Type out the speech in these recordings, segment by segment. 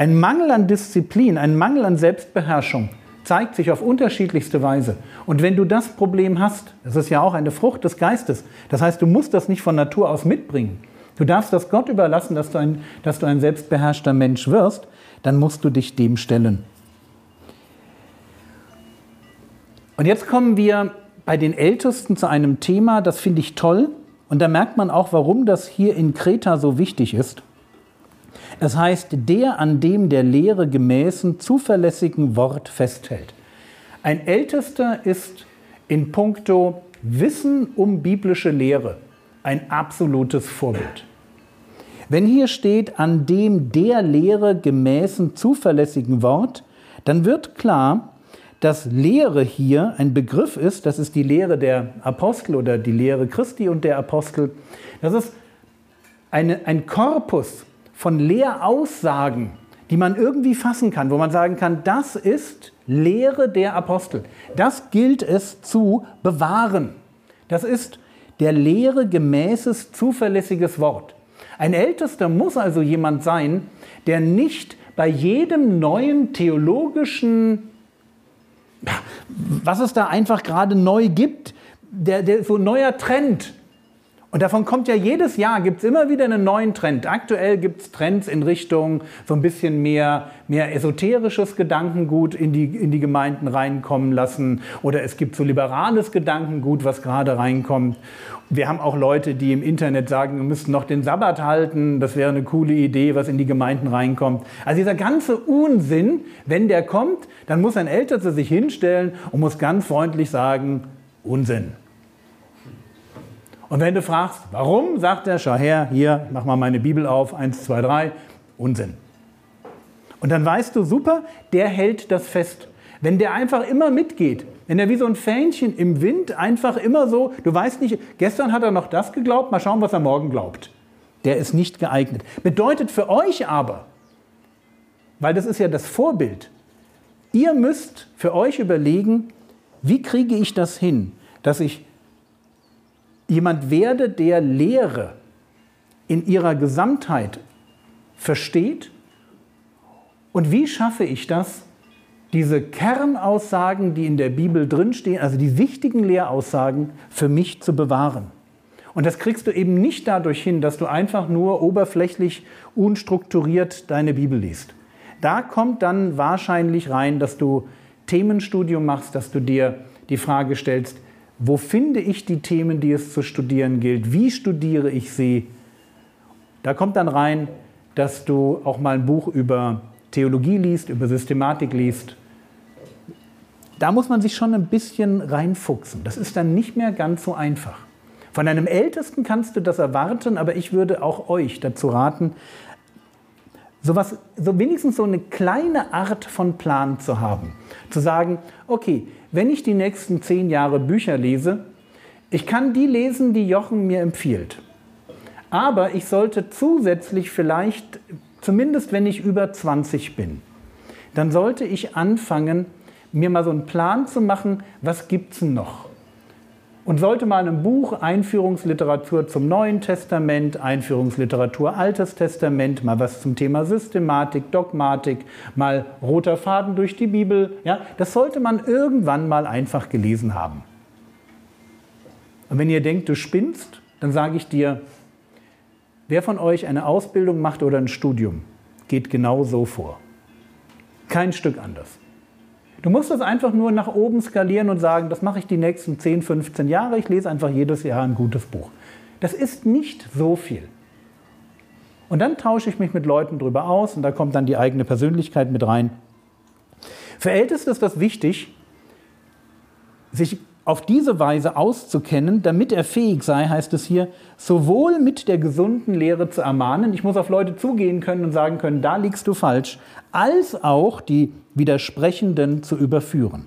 Ein Mangel an Disziplin, ein Mangel an Selbstbeherrschung zeigt sich auf unterschiedlichste Weise. Und wenn du das Problem hast, das ist ja auch eine Frucht des Geistes, das heißt, du musst das nicht von Natur aus mitbringen. Du darfst das Gott überlassen, dass du ein, dass du ein selbstbeherrschter Mensch wirst, dann musst du dich dem stellen. Und jetzt kommen wir bei den Ältesten zu einem Thema, das finde ich toll. Und da merkt man auch, warum das hier in Kreta so wichtig ist. Das heißt, der an dem der Lehre gemäßen zuverlässigen Wort festhält. Ein Ältester ist in puncto Wissen um biblische Lehre ein absolutes Vorbild. Wenn hier steht, an dem der Lehre gemäßen zuverlässigen Wort, dann wird klar, dass Lehre hier ein Begriff ist, das ist die Lehre der Apostel oder die Lehre Christi und der Apostel. Das ist eine, ein Korpus von Lehraussagen, die man irgendwie fassen kann, wo man sagen kann, das ist Lehre der Apostel. Das gilt es zu bewahren. Das ist der Lehre gemäßes, zuverlässiges Wort. Ein Ältester muss also jemand sein, der nicht bei jedem neuen theologischen, was es da einfach gerade neu gibt, der, der so neuer Trend, und davon kommt ja jedes Jahr, gibt es immer wieder einen neuen Trend. Aktuell gibt es Trends in Richtung so ein bisschen mehr, mehr esoterisches Gedankengut in die, in die Gemeinden reinkommen lassen. Oder es gibt so liberales Gedankengut, was gerade reinkommt. Wir haben auch Leute, die im Internet sagen, wir müssten noch den Sabbat halten. Das wäre eine coole Idee, was in die Gemeinden reinkommt. Also dieser ganze Unsinn, wenn der kommt, dann muss ein Ältester sich hinstellen und muss ganz freundlich sagen, Unsinn. Und wenn du fragst, warum, sagt er, schau her, hier, mach mal meine Bibel auf, eins, zwei, drei, Unsinn. Und dann weißt du, super, der hält das fest. Wenn der einfach immer mitgeht, wenn er wie so ein Fähnchen im Wind einfach immer so, du weißt nicht, gestern hat er noch das geglaubt, mal schauen, was er morgen glaubt. Der ist nicht geeignet. Bedeutet für euch aber, weil das ist ja das Vorbild, ihr müsst für euch überlegen, wie kriege ich das hin, dass ich jemand werde, der Lehre in ihrer Gesamtheit versteht? Und wie schaffe ich das, diese Kernaussagen, die in der Bibel drinstehen, also die wichtigen Lehraussagen, für mich zu bewahren? Und das kriegst du eben nicht dadurch hin, dass du einfach nur oberflächlich, unstrukturiert deine Bibel liest. Da kommt dann wahrscheinlich rein, dass du Themenstudium machst, dass du dir die Frage stellst, wo finde ich die Themen, die es zu studieren gilt? Wie studiere ich sie? Da kommt dann rein, dass du auch mal ein Buch über Theologie liest, über Systematik liest. Da muss man sich schon ein bisschen reinfuchsen. Das ist dann nicht mehr ganz so einfach. Von einem Ältesten kannst du das erwarten, aber ich würde auch euch dazu raten, sowas, so wenigstens so eine kleine Art von Plan zu haben. Zu sagen, okay, wenn ich die nächsten zehn Jahre Bücher lese, ich kann die lesen, die Jochen mir empfiehlt. Aber ich sollte zusätzlich vielleicht, zumindest wenn ich über 20 bin, dann sollte ich anfangen, mir mal so einen Plan zu machen, was gibt es noch? Und sollte mal ein Buch Einführungsliteratur zum Neuen Testament, Einführungsliteratur Altes Testament, mal was zum Thema Systematik, Dogmatik, mal roter Faden durch die Bibel, ja, das sollte man irgendwann mal einfach gelesen haben. Und wenn ihr denkt, du spinnst, dann sage ich dir, wer von euch eine Ausbildung macht oder ein Studium, geht genau so vor. Kein Stück anders. Du musst das einfach nur nach oben skalieren und sagen, das mache ich die nächsten 10, 15 Jahre. Ich lese einfach jedes Jahr ein gutes Buch. Das ist nicht so viel. Und dann tausche ich mich mit Leuten drüber aus und da kommt dann die eigene Persönlichkeit mit rein. Für Älteste ist das wichtig, sich auf diese Weise auszukennen, damit er fähig sei, heißt es hier, sowohl mit der gesunden Lehre zu ermahnen, ich muss auf Leute zugehen können und sagen können, da liegst du falsch, als auch die Widersprechenden zu überführen.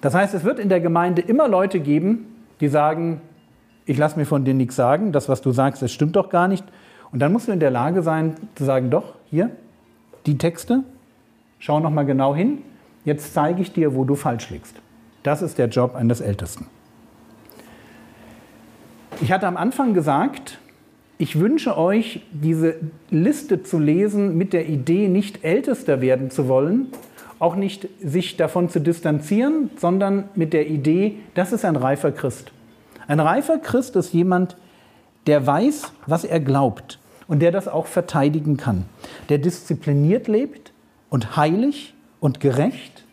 Das heißt, es wird in der Gemeinde immer Leute geben, die sagen, ich lasse mir von dir nichts sagen, das, was du sagst, das stimmt doch gar nicht. Und dann musst du in der Lage sein zu sagen, doch, hier, die Texte, schau noch mal genau hin, jetzt zeige ich dir, wo du falsch liegst. Das ist der Job eines Ältesten. Ich hatte am Anfang gesagt, ich wünsche euch, diese Liste zu lesen mit der Idee, nicht ältester werden zu wollen, auch nicht sich davon zu distanzieren, sondern mit der Idee, das ist ein reifer Christ. Ein reifer Christ ist jemand, der weiß, was er glaubt und der das auch verteidigen kann, der diszipliniert lebt und heilig und gerecht.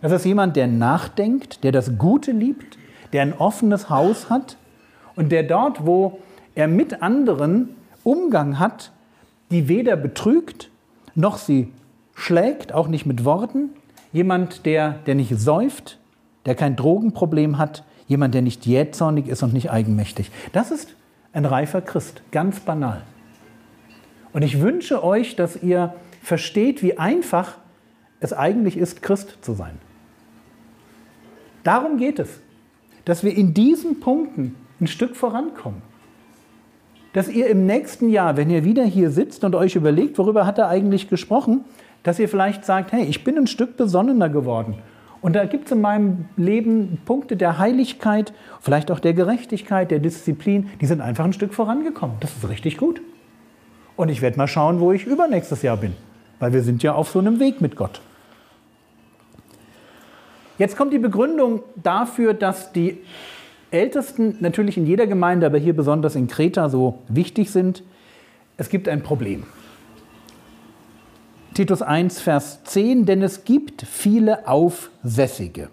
Das ist jemand, der nachdenkt, der das Gute liebt, der ein offenes Haus hat und der dort, wo er mit anderen Umgang hat, die weder betrügt noch sie schlägt, auch nicht mit Worten. Jemand, der, der nicht säuft, der kein Drogenproblem hat, jemand, der nicht jähzornig ist und nicht eigenmächtig. Das ist ein reifer Christ, ganz banal. Und ich wünsche euch, dass ihr versteht, wie einfach es eigentlich ist, Christ zu sein. Darum geht es, dass wir in diesen Punkten ein Stück vorankommen. Dass ihr im nächsten Jahr, wenn ihr wieder hier sitzt und euch überlegt, worüber hat er eigentlich gesprochen, dass ihr vielleicht sagt, hey, ich bin ein Stück besonnener geworden. Und da gibt es in meinem Leben Punkte der Heiligkeit, vielleicht auch der Gerechtigkeit, der Disziplin, die sind einfach ein Stück vorangekommen. Das ist richtig gut. Und ich werde mal schauen, wo ich übernächstes Jahr bin, weil wir sind ja auf so einem Weg mit Gott. Jetzt kommt die Begründung dafür, dass die Ältesten natürlich in jeder Gemeinde, aber hier besonders in Kreta so wichtig sind. Es gibt ein Problem. Titus 1, Vers 10, denn es gibt viele Aufsässige.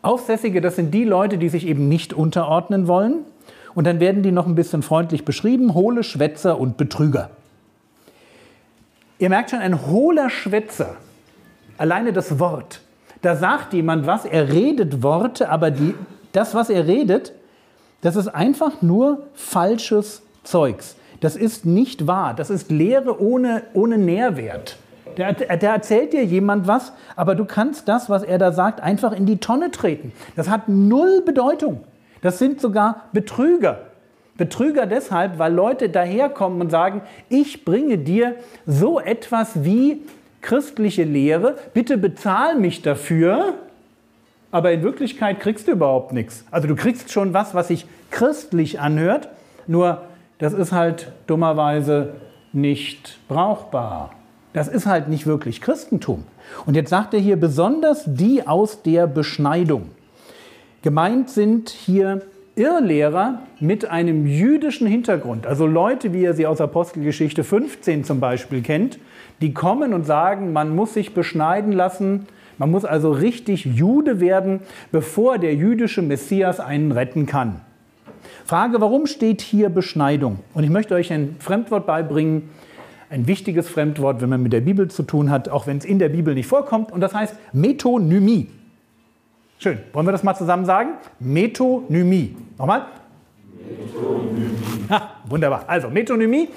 Aufsässige, das sind die Leute, die sich eben nicht unterordnen wollen. Und dann werden die noch ein bisschen freundlich beschrieben, hohle Schwätzer und Betrüger. Ihr merkt schon, ein hohler Schwätzer, alleine das Wort, da sagt jemand was, er redet Worte, aber die, das, was er redet, das ist einfach nur falsches Zeugs. Das ist nicht wahr. Das ist Lehre ohne, ohne Nährwert. Der, der, erzählt dir jemand was, aber du kannst das, was er da sagt, einfach in die Tonne treten. Das hat null Bedeutung. Das sind sogar Betrüger. Betrüger deshalb, weil Leute daherkommen und sagen, ich bringe dir so etwas wie christliche Lehre, bitte bezahl mich dafür, aber in Wirklichkeit kriegst du überhaupt nichts. Also du kriegst schon was, was sich christlich anhört, nur das ist halt dummerweise nicht brauchbar. Das ist halt nicht wirklich Christentum. Und jetzt sagt er hier besonders die aus der Beschneidung. Gemeint sind hier Irrlehrer mit einem jüdischen Hintergrund, also Leute, wie ihr sie aus Apostelgeschichte 15 zum Beispiel kennt, die kommen und sagen, man muss sich beschneiden lassen, man muss also richtig Jude werden, bevor der jüdische Messias einen retten kann. Frage, warum steht hier Beschneidung? Und ich möchte euch ein Fremdwort beibringen, ein wichtiges Fremdwort, wenn man mit der Bibel zu tun hat, auch wenn es in der Bibel nicht vorkommt, und das heißt Metonymie. Schön. Wollen wir das mal zusammen sagen? Metonymie. Nochmal? Metonymie. Ha, wunderbar. Also Metonymie.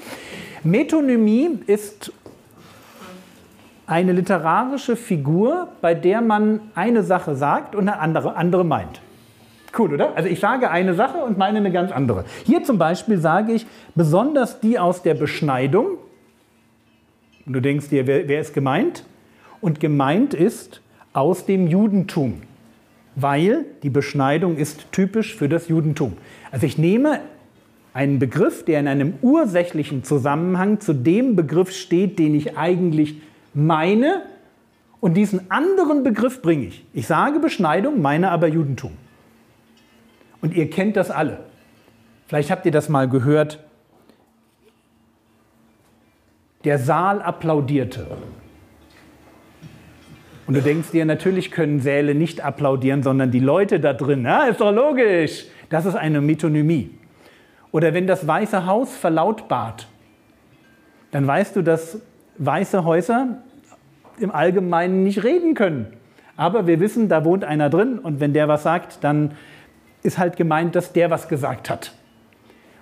Metonymie ist eine literarische Figur, bei der man eine Sache sagt und eine andere, andere meint. Cool, oder? Also ich sage eine Sache und meine eine ganz andere. Hier zum Beispiel sage ich besonders die aus der Beschneidung. Du denkst dir, wer, wer ist gemeint? Und gemeint ist aus dem Judentum, weil die Beschneidung ist typisch für das Judentum. Also ich nehme einen Begriff, der in einem ursächlichen Zusammenhang zu dem Begriff steht, den ich eigentlich meine, und diesen anderen Begriff bringe ich. Ich sage Beschneidung, meine aber Judentum. Und ihr kennt das alle. Vielleicht habt ihr das mal gehört. Der Saal applaudierte. Und du denkst dir, natürlich können Säle nicht applaudieren, sondern die Leute da drin. Ja, ist doch logisch. Das ist eine Metonymie. Oder wenn das Weiße Haus verlautbart, dann weißt du, dass weiße Häuser im Allgemeinen nicht reden können. Aber wir wissen, da wohnt einer drin und wenn der was sagt, dann ist halt gemeint, dass der was gesagt hat.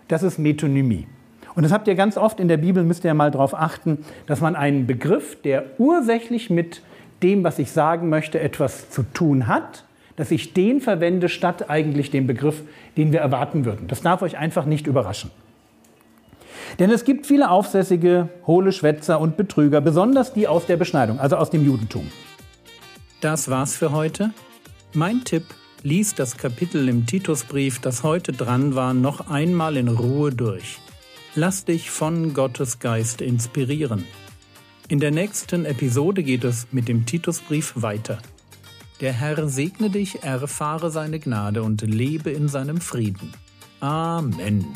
Das ist Metonymie. Und das habt ihr ganz oft in der Bibel, müsst ihr ja mal darauf achten, dass man einen Begriff, der ursächlich mit dem, was ich sagen möchte, etwas zu tun hat, dass ich den verwende statt eigentlich dem Begriff, den wir erwarten würden. Das darf euch einfach nicht überraschen. Denn es gibt viele aufsässige, hohle Schwätzer und Betrüger, besonders die aus der Beschneidung, also aus dem Judentum. Das war's für heute. Mein Tipp, lies das Kapitel im Titusbrief, das heute dran war, noch einmal in Ruhe durch. Lass dich von Gottes Geist inspirieren. In der nächsten Episode geht es mit dem Titusbrief weiter. Der Herr segne dich, erfahre seine Gnade und lebe in seinem Frieden. Amen.